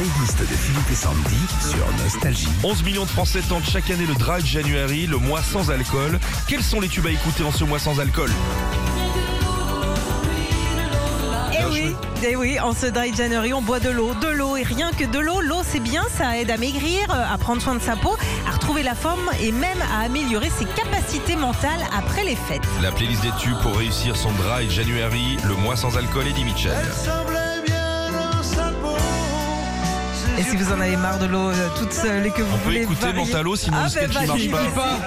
playlist de Philippe et Sandy sur Nostalgie. 11 millions de Français tentent chaque année le Dry January, le mois sans alcool. Quels sont les tubes à écouter en ce mois sans alcool? Eh oui, eh oui, en ce dry January, on boit de l'eau, de l'eau et rien que de l'eau. L'eau, c'est bien, ça aide à maigrir, euh, à prendre soin de sa peau, à retrouver la forme et même à améliorer ses capacités mentales après les fêtes. La playlist des tubes pour réussir son Dry January, le mois sans alcool, Eddie Mitchell. Et si vous en avez marre de l'eau euh, toute seule et que vous On peut voulez écouter varier- Mentalo, sinon Ah, le sketch ben, ne marche pas.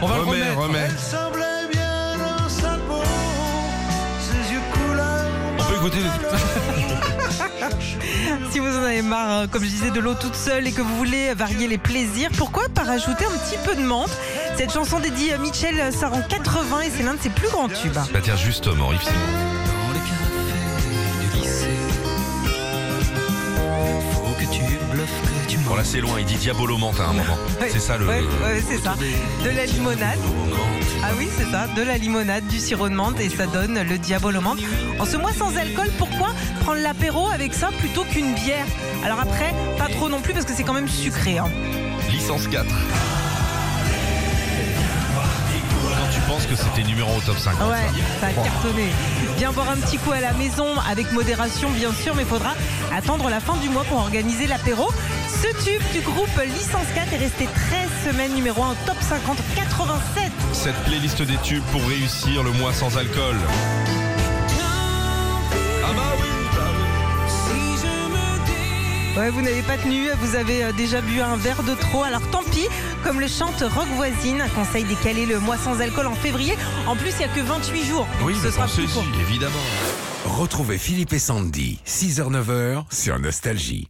On va le Remets, remettre. remets. On peut écouter. Si vous en avez marre, hein, comme je disais, de l'eau toute seule et que vous voulez varier les plaisirs, pourquoi pas rajouter un petit peu de menthe? Cette chanson d'Eddie Mitchell euh, sort en 80 et c'est l'un de ses plus grands tubes. Bah tiens, justement, Yves Simon. Bon là c'est loin, il dit Diabolo menthe à un moment. C'est ça le... ouais, c'est ça. De la limonade. Ah oui, c'est ça, de la limonade, du sirop de menthe et ça donne le diabolo menthe. En ce mois sans alcool, pourquoi prendre l'apéro avec ça plutôt qu'une bière? Alors après, pas trop non plus parce que c'est quand même sucré. hein. Licence 4. Penses que c'était numéro au top 50. Ouais, ça a cartonné. Viens boire un petit coup à la maison avec modération bien sûr, mais il faudra attendre la fin du mois pour organiser l'apéro. Ce tube du groupe Licence 4 est resté 13 semaines numéro 1 au top 50 87. Cette playlist des tubes pour réussir le mois sans alcool. Ah bah bah oui. Ouais, vous n'avez pas tenu, vous avez euh, déjà bu un verre de trop, alors tant pis. Comme le chante Rock Voisine, un conseil décalé le mois sans alcool en février. En plus, il n'y a que 28 jours. donc Oui, ce sera plus court. évidemment. Retrouvez Philippe et Sandy, 6h-9h sur Nostalgie.